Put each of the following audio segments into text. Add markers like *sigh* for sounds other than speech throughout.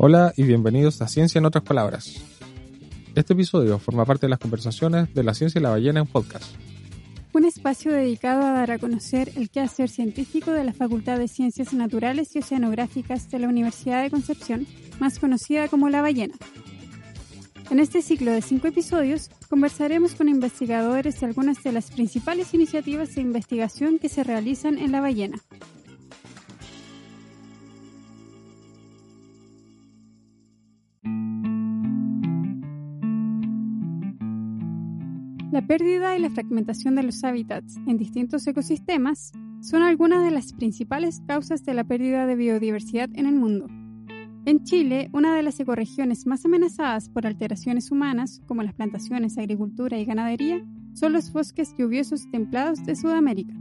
Hola y bienvenidos a Ciencia en otras palabras. Este episodio forma parte de las conversaciones de la ciencia y la ballena en podcast. Un espacio dedicado a dar a conocer el quehacer científico de la Facultad de Ciencias Naturales y Oceanográficas de la Universidad de Concepción, más conocida como La Ballena. En este ciclo de cinco episodios conversaremos con investigadores de algunas de las principales iniciativas de investigación que se realizan en La Ballena. Pérdida y la fragmentación de los hábitats en distintos ecosistemas son algunas de las principales causas de la pérdida de biodiversidad en el mundo. En Chile, una de las ecorregiones más amenazadas por alteraciones humanas, como las plantaciones, agricultura y ganadería, son los bosques lluviosos templados de Sudamérica.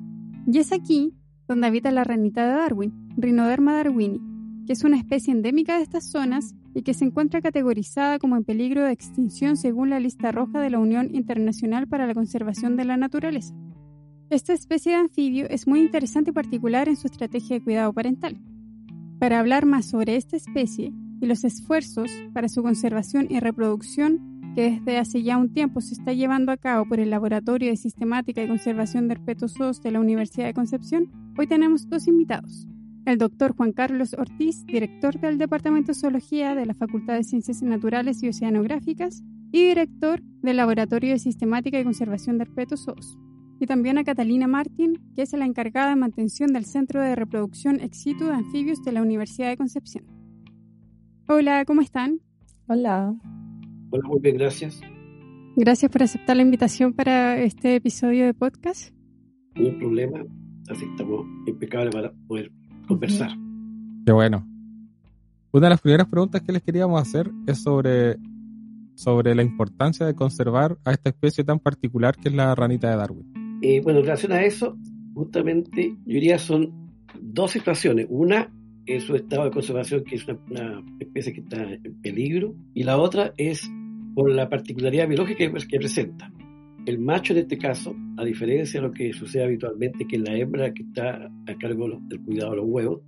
Y es aquí donde habita la ranita de Darwin, Rhinoderma darwini, que es una especie endémica de estas zonas y que se encuentra categorizada como en peligro de extinción según la lista roja de la Unión Internacional para la Conservación de la Naturaleza. Esta especie de anfibio es muy interesante y particular en su estrategia de cuidado parental. Para hablar más sobre esta especie y los esfuerzos para su conservación y reproducción que desde hace ya un tiempo se está llevando a cabo por el Laboratorio de Sistemática y Conservación de Herpetos de la Universidad de Concepción, hoy tenemos dos invitados el doctor Juan Carlos Ortiz, director del Departamento de Zoología de la Facultad de Ciencias Naturales y Oceanográficas y director del Laboratorio de Sistemática y Conservación de Herpetos Zoos. Y también a Catalina Martín, que es la encargada de mantención del Centro de Reproducción Ex situ de Anfibios de la Universidad de Concepción. Hola, ¿cómo están? Hola. Hola, muy bien, gracias. Gracias por aceptar la invitación para este episodio de podcast. No hay problema, así estamos impecables para poder conversar. Qué bueno. Una de las primeras preguntas que les queríamos hacer es sobre, sobre la importancia de conservar a esta especie tan particular que es la ranita de Darwin. Eh, bueno, en relación a eso, justamente yo diría son dos situaciones. Una es su estado de conservación, que es una, especie que está en peligro, y la otra es por la particularidad biológica que presenta. El macho en este caso, a diferencia de lo que sucede habitualmente, que es la hembra que está a cargo del cuidado de los huevos,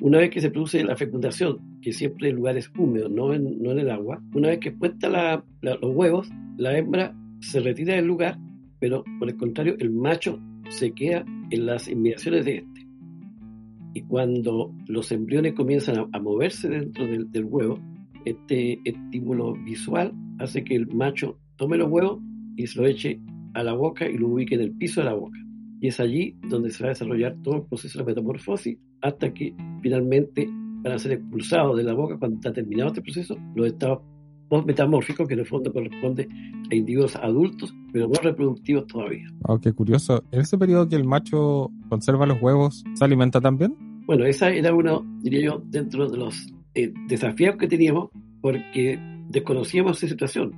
una vez que se produce la fecundación, que siempre en lugares húmedos, no en, no en el agua, una vez que puesta los huevos, la hembra se retira del lugar, pero por el contrario, el macho se queda en las inmediaciones de este. Y cuando los embriones comienzan a, moverse dentro del, del, huevo, este estímulo visual hace que el macho tome los huevos y se lo eche a la boca y lo ubique en el piso de la boca. Y es allí donde se va a desarrollar todo el proceso de metamorfosis hasta que finalmente van a ser expulsados de la boca cuando está terminado este proceso los estados post-metamórficos que en el fondo corresponde a individuos adultos pero no reproductivos todavía. Oh, qué curioso. ¿En ese periodo que el macho conserva los huevos, se alimenta también? Bueno, esa era uno, diría yo, dentro de los eh, desafíos que teníamos porque desconocíamos esa situación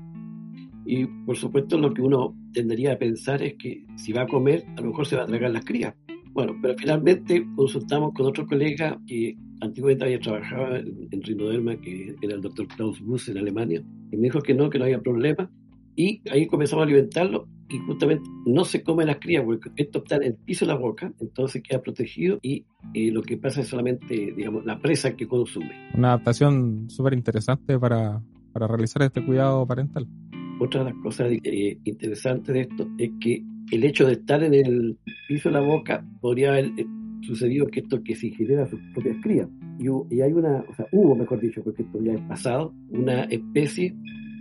y por supuesto lo que uno tendría a pensar es que si va a comer, a lo mejor se va a tragar las crías. Bueno, pero finalmente consultamos con otro colega que antiguamente había trabajado en, en Rinoderma, que era el doctor Klaus Buss en Alemania, y me dijo que no, que no había problema. Y ahí comenzamos a alimentarlo y justamente no se come las crías porque esto está en el piso de la boca, entonces queda protegido y eh, lo que pasa es solamente, digamos, la presa que consume. Una adaptación súper interesante para, para realizar este cuidado parental. Otra de las cosas eh, interesantes de esto es que el hecho de estar en el piso de la boca podría haber eh, sucedido que esto que se genera sus propias crías. Y, hay una, o sea, hubo, mejor dicho, porque esto ya es pasado, una especie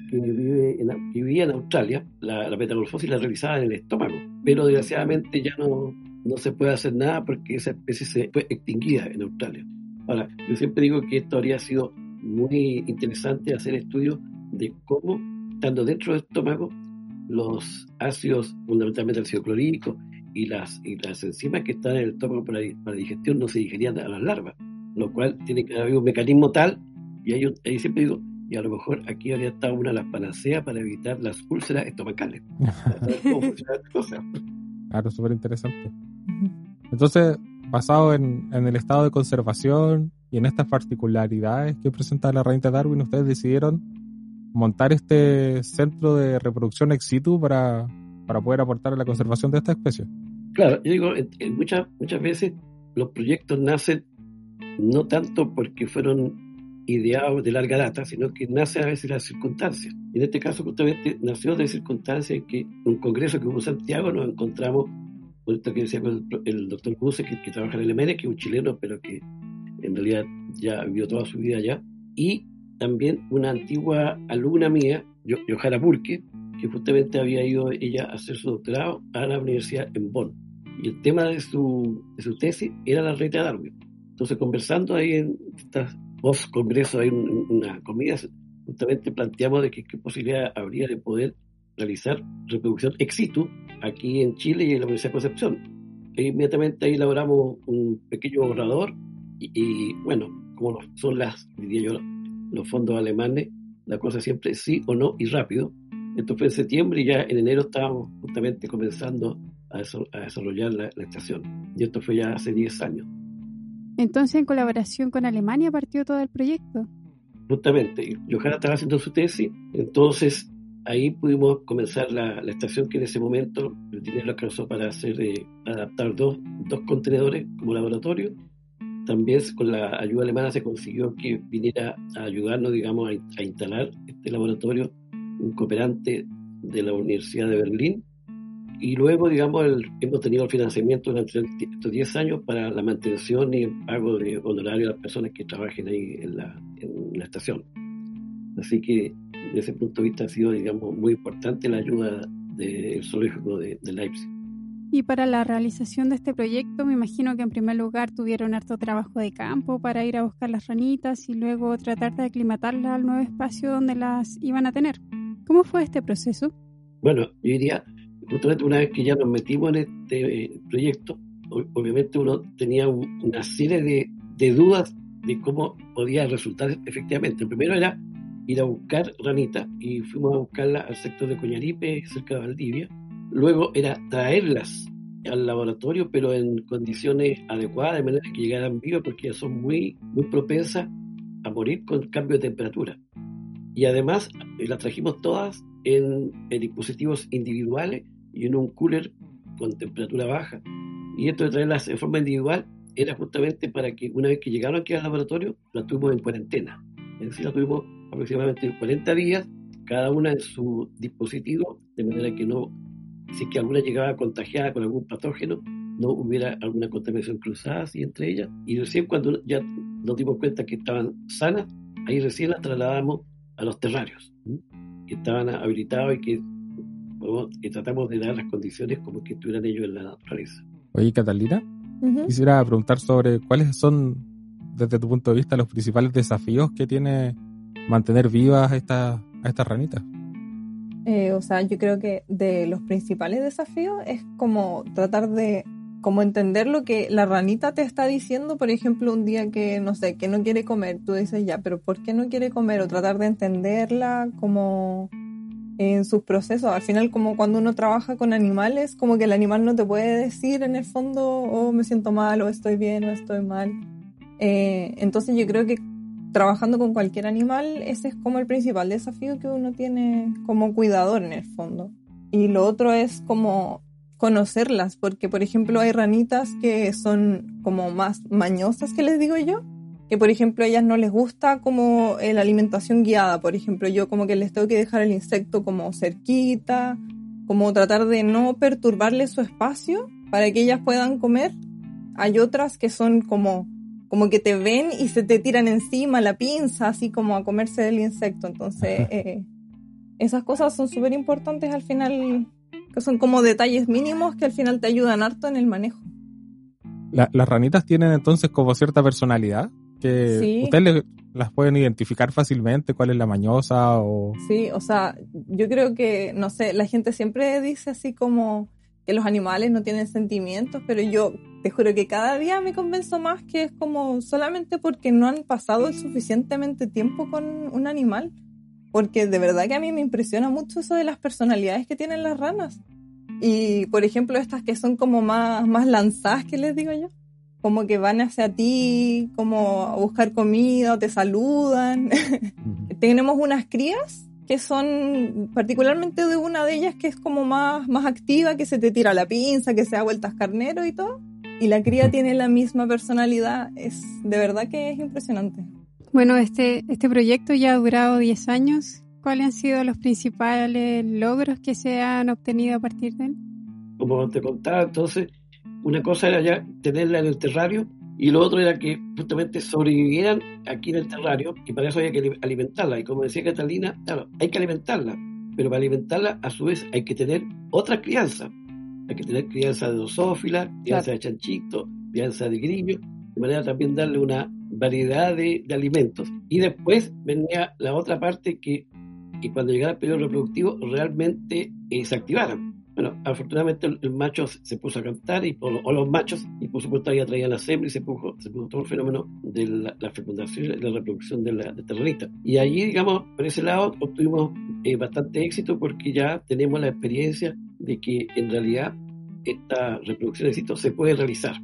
que, vive en, vivía en Australia, la, la metamorfosis la realizaba en el estómago, pero desgraciadamente ya no, no se puede hacer nada porque esa especie se fue extinguida en Australia. Ahora, yo siempre digo que esto habría sido muy interesante hacer estudios de cómo estando dentro del estómago, los ácidos, fundamentalmente el ácido clorhídrico y las, y las enzimas que están en el estómago para, para digestión no se digerían a las larvas, lo cual tiene que haber un mecanismo tal, y ahí, ahí siempre digo, y a lo mejor aquí habría estado una de las panaceas para evitar las úlceras estomacales. *laughs* claro, súper interesante. Entonces, basado en, en, el estado de conservación y en estas particularidades que presenta la ranita Darwin, ustedes decidieron montar este centro de reproducción ex situ para, para poder aportar a la conservación de esta especie. Claro, yo digo, muchas, muchas veces los proyectos nacen no tanto porque fueron ideado de larga data, sino que nace a veces las circunstancias. En este caso justamente nació de circunstancias que un congreso que hubo en Santiago nos encontramos por esto que decía el, doctor Buse, que, trabaja en el MN, que es un chileno, pero que en realidad ya vivió toda su vida allá, y también una antigua alumna mía, Johanna Burke, que justamente había ido ella a hacer su doctorado a la universidad en Bonn. Y el tema de su, de su tesis era la red de Darwin. Entonces, conversando ahí en estas post congreso, hay una comida, justamente planteamos de que qué posibilidad habría de poder realizar reproducción ex situ aquí en Chile y en la Universidad de Concepción. E inmediatamente ahí elaboramos un pequeño borrador y, bueno, como son las, diría yo, los fondos alemanes, la cosa siempre es sí o no y rápido. Esto fue en septiembre y ya en enero estábamos justamente comenzando a, desarrollar la, la, estación. Y esto fue ya hace 10 años. Entonces, en colaboración con Alemania partió todo el proyecto. Justamente, Johanna estaba haciendo su tesis, entonces ahí pudimos comenzar la, estación que en ese momento el dinero alcanzó para hacer eh, adaptar dos, dos contenedores como laboratorio. También con la ayuda alemana se consiguió que viniera a ayudarnos, digamos, a, instalar este laboratorio un cooperante de la Universidad de Berlín. Y luego, digamos, hemos tenido el financiamiento durante estos 10 años para la mantención y el pago de honorario a las personas que trabajen ahí en la, en la estación. Así que desde ese punto de vista ha sido, digamos, muy importante la ayuda del zoológico de, Leipzig. Y para la realización de este proyecto, me imagino que en primer lugar tuvieron harto trabajo de campo para ir a buscar las ranitas y luego tratar de aclimatarlas al nuevo espacio donde las iban a tener. ¿Cómo fue este proceso? Bueno, yo diría, justamente una vez que ya nos metimos en este eh, proyecto, obviamente uno tenía una serie de, de dudas de cómo podía resultar efectivamente. El primero era ir a buscar ranita y fuimos a buscarla al sector de Coñaripe, cerca de Valdivia. Luego era traerlas al laboratorio, pero en condiciones adecuadas, de manera que llegaran vivas, porque son muy, muy propensas a morir con cambio de temperatura. Y además eh, las trajimos todas en, dispositivos individuales y en un cooler con temperatura baja. Y esto de traerlas en forma individual era justamente para que una vez que llegaron aquí al laboratorio, las tuvimos en cuarentena. Es decir, las tuvimos aproximadamente 40 días, cada una en su dispositivo, de manera que no, si es que alguna llegaba contagiada con algún patógeno, no hubiera alguna contaminación cruzada así entre ellas. Y recién cuando ya nos dimos cuenta que estaban sanas, ahí recién las trasladamos a los terrarios, que estaban habilitados y que, tratamos de dar las condiciones como que estuvieran ellos en la naturaleza. Oye, Catalina, quisiera preguntar sobre cuáles son, desde tu punto de vista, los principales desafíos que tiene mantener vivas a, esta, a estas ranitas? Eh, o sea, yo creo que de los principales desafíos es como tratar de como entender lo que la ranita te está diciendo, por ejemplo, un día que, no sé, que no quiere comer, tú dices ya, pero ¿por qué no quiere comer? O tratar de entenderla como en sus procesos. Al final, como cuando uno trabaja con animales, como que el animal no te puede decir en el fondo, oh, me siento mal, o estoy bien, o estoy mal. Eh, entonces yo creo que trabajando con cualquier animal, ese es como el principal desafío que uno tiene como cuidador en el fondo. Y lo otro es como conocerlas, porque por ejemplo hay ranitas que son como más mañosas que les digo yo, que por ejemplo a ellas no les gusta como la alimentación guiada, por ejemplo yo como que les tengo que dejar el insecto como cerquita, como tratar de no perturbarle su espacio para que ellas puedan comer. Hay otras que son como como que te ven y se te tiran encima la pinza, así como a comerse el insecto. Entonces, *laughs* eh, esas cosas son súper importantes al final, que son como detalles mínimos que al final te ayudan harto en el manejo. las ranitas tienen entonces como cierta personalidad, que ustedes las pueden identificar fácilmente, cuál es la mañosa o... Sí, o sea, yo creo que, no sé, la gente siempre dice así como que los animales no tienen sentimientos, pero yo te juro que cada día me convenzo más que es como solamente porque no han pasado suficientemente tiempo con un animal. Porque de verdad que a mí me impresiona mucho eso de las personalidades que tienen las ranas. Y por ejemplo, estas que son como más, más lanzadas, que les digo yo. Como que van hacia ti, como a buscar comida, te saludan. *laughs* Tenemos unas crías que son particularmente de una de ellas que es como más, más activa, que se te tira la pinza, que se da vueltas carnero y todo. Y la cría tiene la misma personalidad, es de verdad que es impresionante. Bueno, este, este proyecto ya ha durado 10 años. ¿Cuáles han sido los principales logros que se han obtenido a partir de él? Como te contaba, entonces, una cosa era ya tenerla en el terrario y lo otro era que justamente sobrevivieran aquí en el terrario y para eso había que alimentarla. Y como decía Catalina, claro, hay que alimentarla, pero para alimentarla a su vez hay que tener otra crianza. Hay que tener crianza de drosófila, crianza de chanchito, crianza de grillo, de manera también darle una variedad de, alimentos. Y después venía la otra parte que, y cuando llegara el periodo reproductivo, realmente eh, se activaran. Bueno, afortunadamente el, macho se puso a cantar, y, o, los machos, y por supuesto ahí traían la hembra y se puso, se puso todo el fenómeno de la, fecundación y la reproducción de la de Y allí, digamos, por ese lado obtuvimos eh, bastante éxito porque ya tenemos la experiencia de que en realidad esta reproducción de éxito se puede realizar.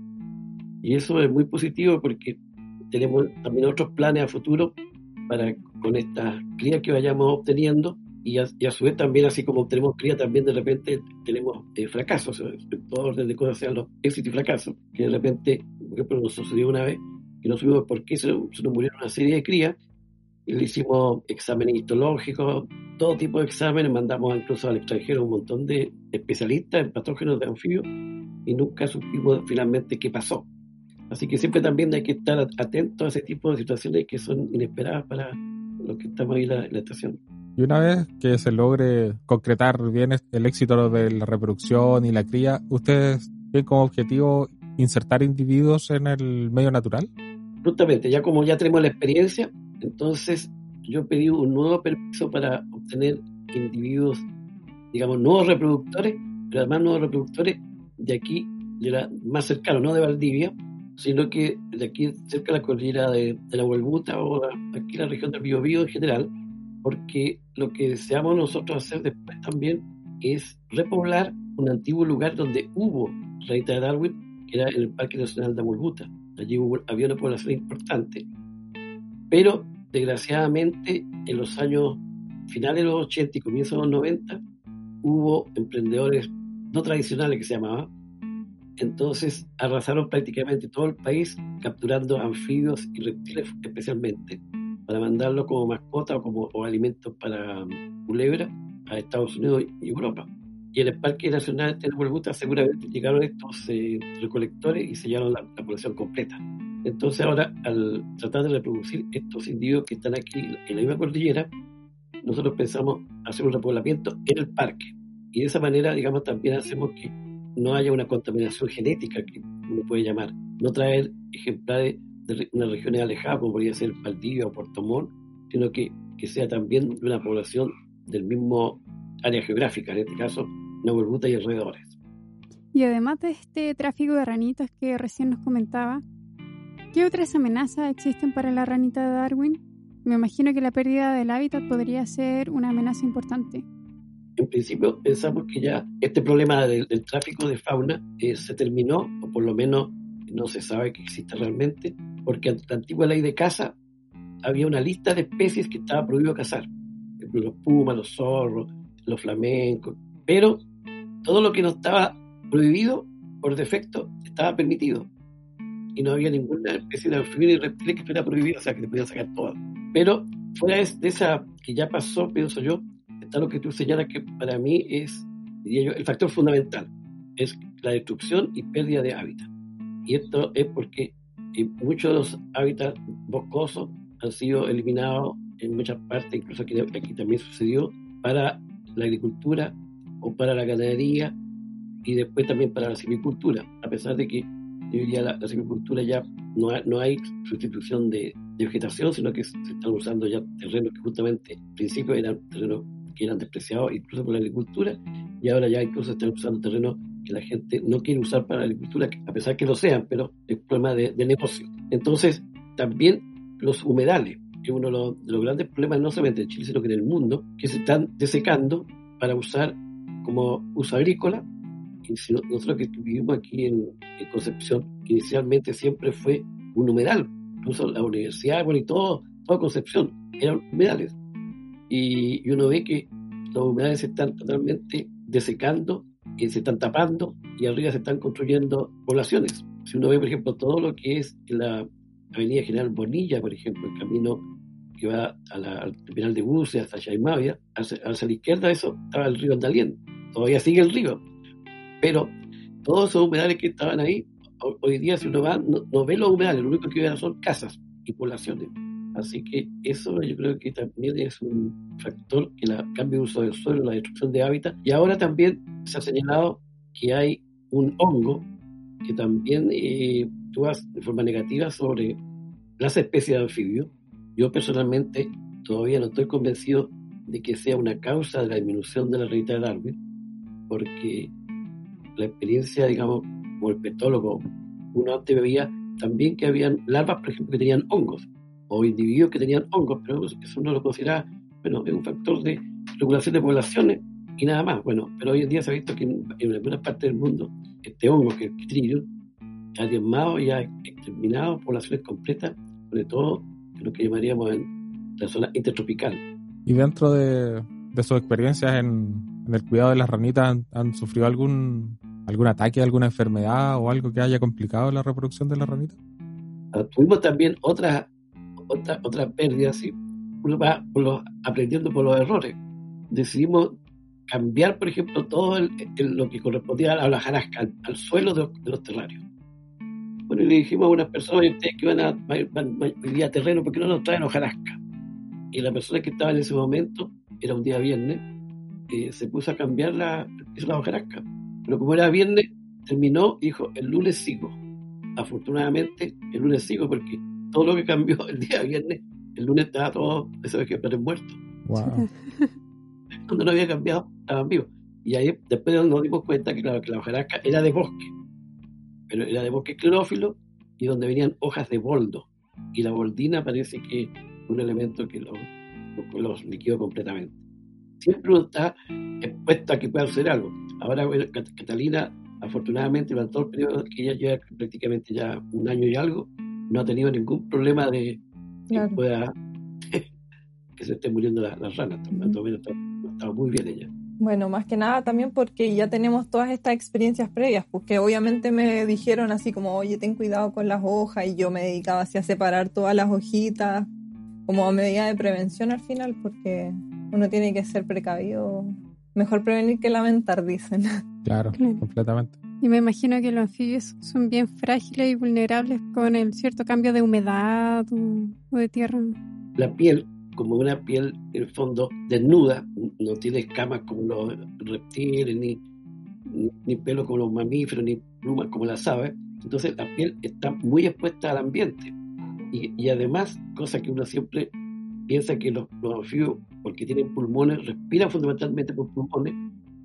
Y eso es muy positivo porque tenemos también otros planes a futuro para con estas crías que vayamos obteniendo y a, su vez también, así como tenemos cría, también de repente tenemos eh, fracasos, en todo orden de cosas sean los éxitos y fracasos, que de repente, por ejemplo, nos sucedió una vez que no supimos por qué se, nos murieron una serie de crías, y le hicimos exámenes histológicos, todo tipo de exámenes, mandamos incluso al extranjero un montón de especialistas en patógenos de anfibios y nunca supimos finalmente qué pasó. Así que siempre también hay que estar atentos a ese tipo de situaciones que son inesperadas para los que estamos ahí en la estación. Y una vez que se logre concretar bien el éxito de la reproducción y la cría, ¿ustedes tienen como objetivo insertar individuos en el medio natural? Justamente, ya como ya tenemos la experiencia, entonces yo pedí un nuevo permiso para obtener individuos, digamos, nuevos reproductores, pero además nuevos reproductores de aquí, de la, más cercano, no de Valdivia, sino que de aquí cerca de la cordillera de, la Huelbuta o aquí la región del Biobío en general, porque lo que deseamos nosotros hacer después también es repoblar un antiguo lugar donde hubo rayita de Darwin, que era el Parque Nacional de Amulbuta. Allí había una población importante. Pero, desgraciadamente, en los años finales de los 80 y comienzos de los 90, hubo emprendedores no tradicionales que se llamaban. Entonces arrasaron prácticamente todo el país, capturando anfibios y reptiles especialmente para mandarlo como mascota o como o alimentos para um, culebra a Estados Unidos y Europa. Y en el Parque Nacional de Tenerife seguramente llegaron estos eh, recolectores y sellaron la, población completa. Entonces ahora, al tratar de reproducir estos individuos que están aquí en la misma cordillera, nosotros pensamos hacer un repoblamiento en el parque. Y de esa manera, digamos, también hacemos que no haya una contaminación genética, que uno puede llamar. No traer ejemplares de unas regiones alejadas, como podría ser Valdivia o Puerto Montt, sino que, que sea también de una población del mismo área geográfica, en este caso, Nahuelbuta y alrededores. Y además de este tráfico de ranitas que recién nos comentaba, ¿qué otras amenazas existen para la ranita de Darwin? Me imagino que la pérdida del hábitat podría ser una amenaza importante. En principio pensamos que ya este problema del, tráfico de fauna eh, se terminó, o por lo menos no se sabe que existe realmente, porque en la antigua ley de caza había una lista de especies que estaba prohibido cazar, los pumas, los zorros, los flamencos, pero todo lo que no estaba prohibido, por defecto, estaba permitido. Y no había ninguna especie de anfibio ni reptil que estuviera prohibido, o sea, que te podían sacar todas. Pero fuera de esa que ya pasó, pienso yo, está lo que tú señalas que para mí es, diría yo, el factor fundamental, es la destrucción y pérdida de hábitat. Y esto es porque muchos de los hábitats boscosos han sido eliminados en muchas partes, incluso aquí, aquí también sucedió, para la agricultura o para la ganadería y después también para la silvicultura, a pesar de que diría la, la silvicultura ya no, no hay sustitución de, de, vegetación, sino que se están usando ya terrenos que justamente al principio eran terrenos que eran despreciados incluso por la agricultura y ahora ya incluso están usando terrenos que la gente no quiere usar para la agricultura, a pesar que lo sean, pero es problema de, negocio. Entonces, también los humedales, que es uno de los, grandes problemas no solamente en Chile, sino que en el mundo, que se están desecando para usar como uso agrícola. Y nosotros que vivimos aquí en, Concepción, inicialmente siempre fue un humedal, incluso la universidad, bueno, y todo, toda Concepción, eran humedales. Y, y uno ve que los humedales se están totalmente desecando que se están tapando y arriba se están construyendo poblaciones. Si uno ve, por ejemplo, todo lo que es la Avenida General Bonilla, por ejemplo, el camino que va al terminal de buses hasta Chaimavia, hacia, la izquierda eso estaba el río Andalien, todavía sigue el río, pero todos esos humedales que estaban ahí, hoy día si uno va, no, ve los humedales, lo único que ve son casas y poblaciones. Así que eso yo creo que también es un factor que la cambio de uso del suelo, la destrucción de hábitat. Y ahora también se ha señalado que hay un hongo que también eh, actúa de forma negativa sobre las especies de anfibios. Yo personalmente todavía no estoy convencido de que sea una causa de la disminución de la ranita de Darwin, porque la experiencia, digamos, como el petólogo, uno antes veía también que habían larvas, por ejemplo, que tenían hongos, o individuos que tenían hongos, pero eso uno lo considera, bueno, es un factor de regulación de poblaciones y nada más. Bueno, pero hoy en día se ha visto que en, algunas partes del mundo este hongo, que es el ha diezmado y ha exterminado poblaciones completas, sobre todo lo que llamaríamos en la zona intertropical. Y dentro de, de sus experiencias en, en, el cuidado de las ranitas, ¿han, sufrido algún, algún ataque, alguna enfermedad o algo que haya complicado la reproducción de las ranitas? Ah, tuvimos también otras otra, otra pérdida, ¿sí? uno va aprendiendo por los errores. Decidimos cambiar, por ejemplo, todo lo que correspondía a la jarasca, al, suelo de, los terrarios. Bueno, y le dijimos a unas personas, ustedes que van a, vivir a terreno, ¿por qué no nos traen hojarasca? Y la persona que estaba en ese momento, era un día viernes, eh, se puso a cambiar la, la hojarasca. Pero como era viernes, terminó y dijo, el lunes sigo. Afortunadamente, el lunes sigo porque todo lo que cambió el día viernes, el lunes estaba todo esos ejemplares muertos. *laughs* Wow. Cuando no había cambiado, estaban vivos. Y ahí después nos dimos cuenta que, claro, que la hojarasca era de bosque, pero era de bosque clorófilo y donde venían hojas de boldo. Y la boldina parece que un elemento que los lo, liquidó completamente. Siempre uno está expuesto a que pueda hacer algo. Ahora Catalina, afortunadamente, durante todo el periodo que ella lleva prácticamente ya un año y algo, no ha tenido ningún problema de que pueda *laughs* que se esté muriendo las la ranas. está, muy bien ella. Bueno, más que nada también porque ya tenemos todas estas experiencias previas, porque obviamente me dijeron así como, oye, ten cuidado con las hojas, y yo me dedicaba así a separar todas las hojitas, como medida de prevención al final, porque uno tiene que ser precavido. Mejor prevenir que lamentar, dicen. Claro, *laughs* completamente. Y me imagino que los anfibios son bien frágiles y vulnerables con el cierto cambio de humedad o, de tierra. La piel, como una piel en el fondo desnuda, no tiene escamas como los reptiles, ni, ni, pelo como los mamíferos, ni plumas como las aves. Entonces la piel está muy expuesta al ambiente. Y, y además, cosa que uno siempre piensa que los, los, anfibios, porque tienen pulmones, respiran fundamentalmente por pulmones,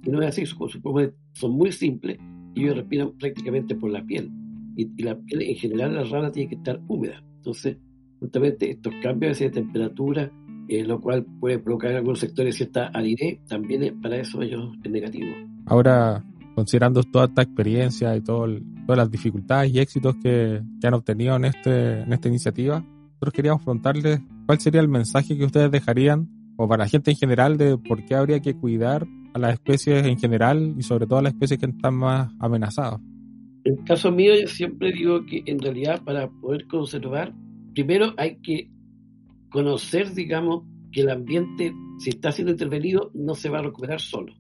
y no es así, sus pulmones son muy simples ellos respiran prácticamente por la piel. Y, la piel en general la rana tiene que estar húmeda. Entonces, justamente estos cambios de temperatura, eh, lo cual puede provocar en algunos sectores cierta aridez, también para eso ellos es negativo. Ahora, considerando toda esta experiencia y todo todas las dificultades y éxitos que, que, han obtenido en, este, en esta iniciativa, nosotros queríamos preguntarles cuál sería el mensaje que ustedes dejarían, o para la gente en general, de por qué habría que cuidar las especies en general y sobre todo las especies que están más amenazadas? En el caso mío, yo siempre digo que en realidad para poder conservar, primero hay que conocer, digamos, que el ambiente, si está siendo intervenido, no se va a recuperar solo.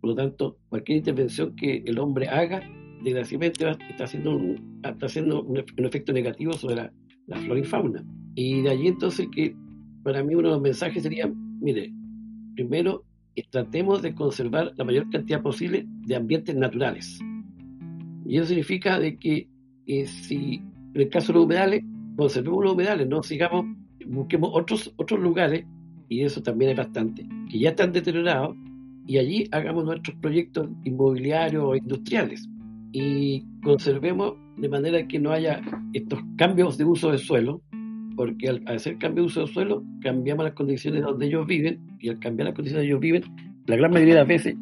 Por lo tanto, cualquier intervención que el hombre haga, desgraciadamente está haciendo un, está haciendo un, efecto negativo sobre la, la flora y fauna. Y de allí entonces que para mí uno de los mensajes sería, mire, primero tratemos de conservar la mayor cantidad posible de ambientes naturales. Y eso significa de que eh, si en el caso de los humedales, conservemos los humedales, no sigamos, busquemos otros, otros lugares, y eso también es bastante, que ya están deteriorados, y allí hagamos nuestros proyectos inmobiliarios o industriales. Y conservemos de manera que no haya estos cambios de uso del suelo, porque al, hacer cambio de uso del suelo, cambiamos las condiciones donde ellos viven, y al cambiar las condiciones donde ellos viven, la gran mayoría de las veces,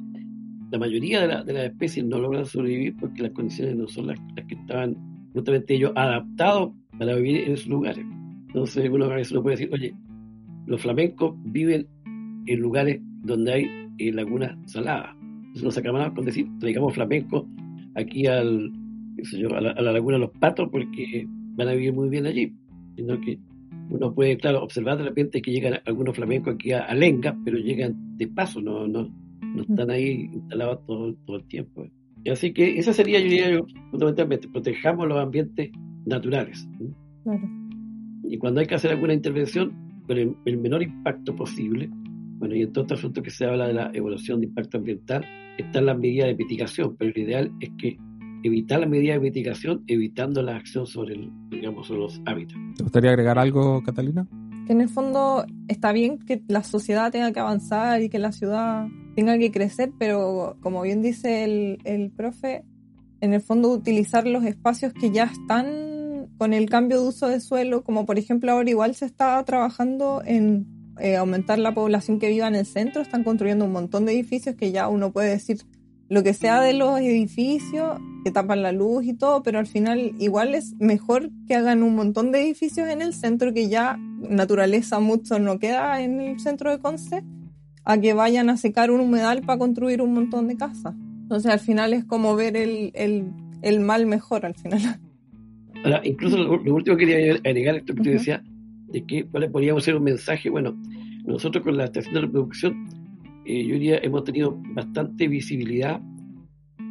la mayoría de, las especies no logran sobrevivir porque las condiciones no son las, que estaban justamente ellos adaptados para vivir en esos lugares. Entonces uno a veces uno puede decir, oye, los flamencos viven en lugares donde hay eh, lagunas saladas. Entonces nos acabamos con decir, traigamos flamencos aquí al, a, la, laguna de los patos porque van a vivir muy bien allí, sino que uno puede, claro, observar de repente que llegan algunos flamencos aquí a, Lenga, pero llegan de paso, no, no, no están ahí instalados todo, todo el tiempo. Así que esa sería, yo diría, fundamentalmente, protejamos los ambientes naturales. Y cuando hay que hacer alguna intervención, con el, menor impacto posible, bueno, y en todo este asunto que se habla de la evaluación de impacto ambiental, están las medidas de mitigación, pero lo ideal es que evitar las medidas de mitigación, evitando la acción sobre, el, digamos, sobre los hábitats. ¿Te gustaría agregar algo, Catalina? Que en el fondo está bien que la sociedad tenga que avanzar y que la ciudad tenga que crecer, pero como bien dice el, el profe, en el fondo utilizar los espacios que ya están con el cambio de uso de suelo, como por ejemplo ahora igual se está trabajando en eh, aumentar la población que viva en el centro, están construyendo un montón de edificios que ya uno puede decir lo que sea de los edificios, que tapan la luz y todo, pero al final igual es mejor que hagan un montón de edificios en el centro que ya naturaleza mucho no queda en el centro de Conce, a que vayan a secar un humedal para construir un montón de casas. Entonces al final es como ver el, el, mal mejor al final. Ahora, incluso lo, último que quería agregar esto que tú decías, de que cuál podríamos hacer un mensaje, bueno, nosotros con la estación de reproducción eh, yo diría, hemos tenido bastante visibilidad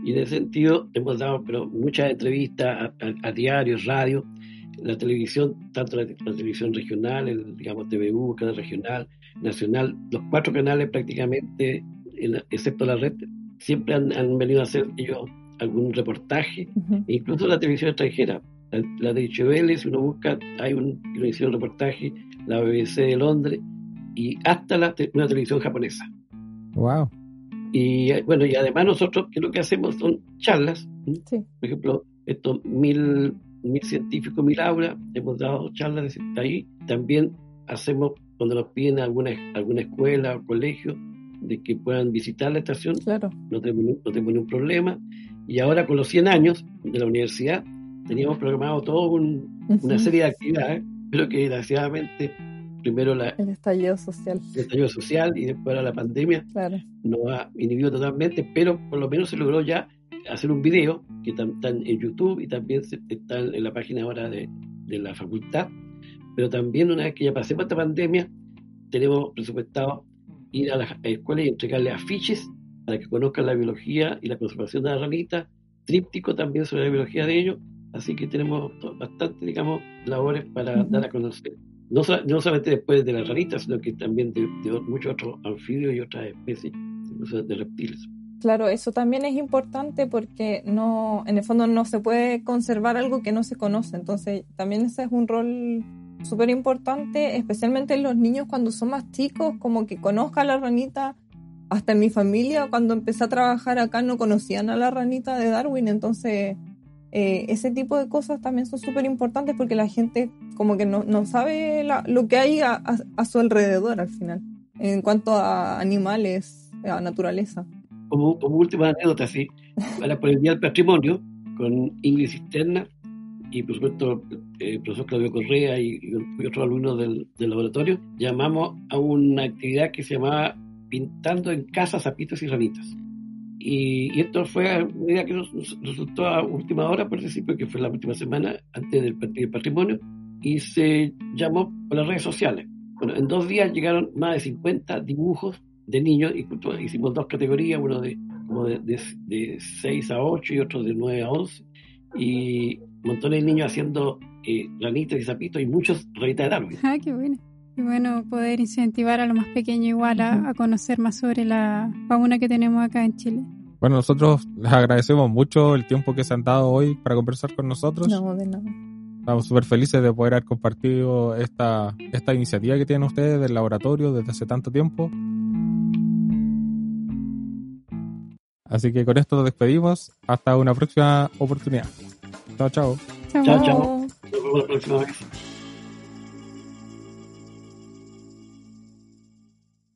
y en ese sentido hemos dado pero muchas entrevistas a, diarios, radio, la televisión, tanto la, televisión regional, el, digamos TVU, canal regional, nacional, los cuatro canales prácticamente, excepto la red, siempre han, venido a hacer ellos algún reportaje, incluso la televisión extranjera. La, de Deutsche si uno busca, hay un, hicieron reportaje, la BBC de Londres, y hasta la, una televisión japonesa. Wow. Y bueno, y además nosotros que lo que hacemos son charlas. Por ejemplo, estos mil, mil científicos, mil aulas, hemos dado charlas ahí. También hacemos, cuando nos piden alguna, alguna escuela o colegio, de que puedan visitar la estación, claro. no, tenemos, no tenemos ningún problema. Y ahora con los 100 años de la universidad, teníamos programado toda una serie de actividades, pero que desgraciadamente primero la, el estallido social. El estallido social y después la pandemia claro. nos ha inhibido totalmente, pero por lo menos se logró ya hacer un video que está en YouTube y también está en la página ahora de, de la facultad. Pero también una vez que ya pasemos esta pandemia, tenemos presupuestado ir a las escuelas y entregarle afiches para que conozcan la biología y la conservación de la ranita, tríptico también sobre la biología de ellos, así que tenemos bastante, digamos, labores para dar a conocer no, no, solamente después de las ranitas, sino que también de, muchos otros anfibios y otras especies, incluso de reptiles. Claro, eso también es importante porque no, en el fondo no se puede conservar algo que no se conoce. Entonces, también ese es un rol súper importante, especialmente en los niños cuando son más chicos, como que conozcan la ranita. Hasta en mi familia, cuando empecé a trabajar acá, no conocían a la ranita de Darwin. Entonces, eh, ese tipo de cosas también son súper importantes porque la gente como que no, no sabe lo que hay a, su alrededor al final, en cuanto a animales, a naturaleza. Como, como última anécdota, sí, para por el Día del Patrimonio, con Ingrid Cisterna y por supuesto el eh, profesor Claudio Correa y, y otros alumnos del, del, laboratorio, llamamos a una actividad que se llamaba Pintando en Casa Zapitos y Ranitas y, esto fue una idea que resultó a última hora, por decir, porque fue la última semana antes del Partido Patrimonio, y se llamó por las redes sociales. Bueno, en dos días llegaron más de 50 dibujos de niños, y hicimos dos categorías, uno de, como de, de, 6 a 8 y otro de 9 a 11, y montones de niños haciendo eh, ranitas y zapitos y muchos ranitas de Darwin. Ah, qué bueno. Y bueno, poder incentivar a lo más pequeño igual a, a, conocer más sobre la fauna que tenemos acá en Chile. Bueno, nosotros les agradecemos mucho el tiempo que se han dado hoy para conversar con nosotros. No, de nada. Estamos súper felices de poder haber compartido esta, esta iniciativa que tienen ustedes del laboratorio desde hace tanto tiempo. Así que con esto nos despedimos. Hasta una próxima oportunidad. Chao, chao. Chao, chao. chao. Nos vemos la próxima vez.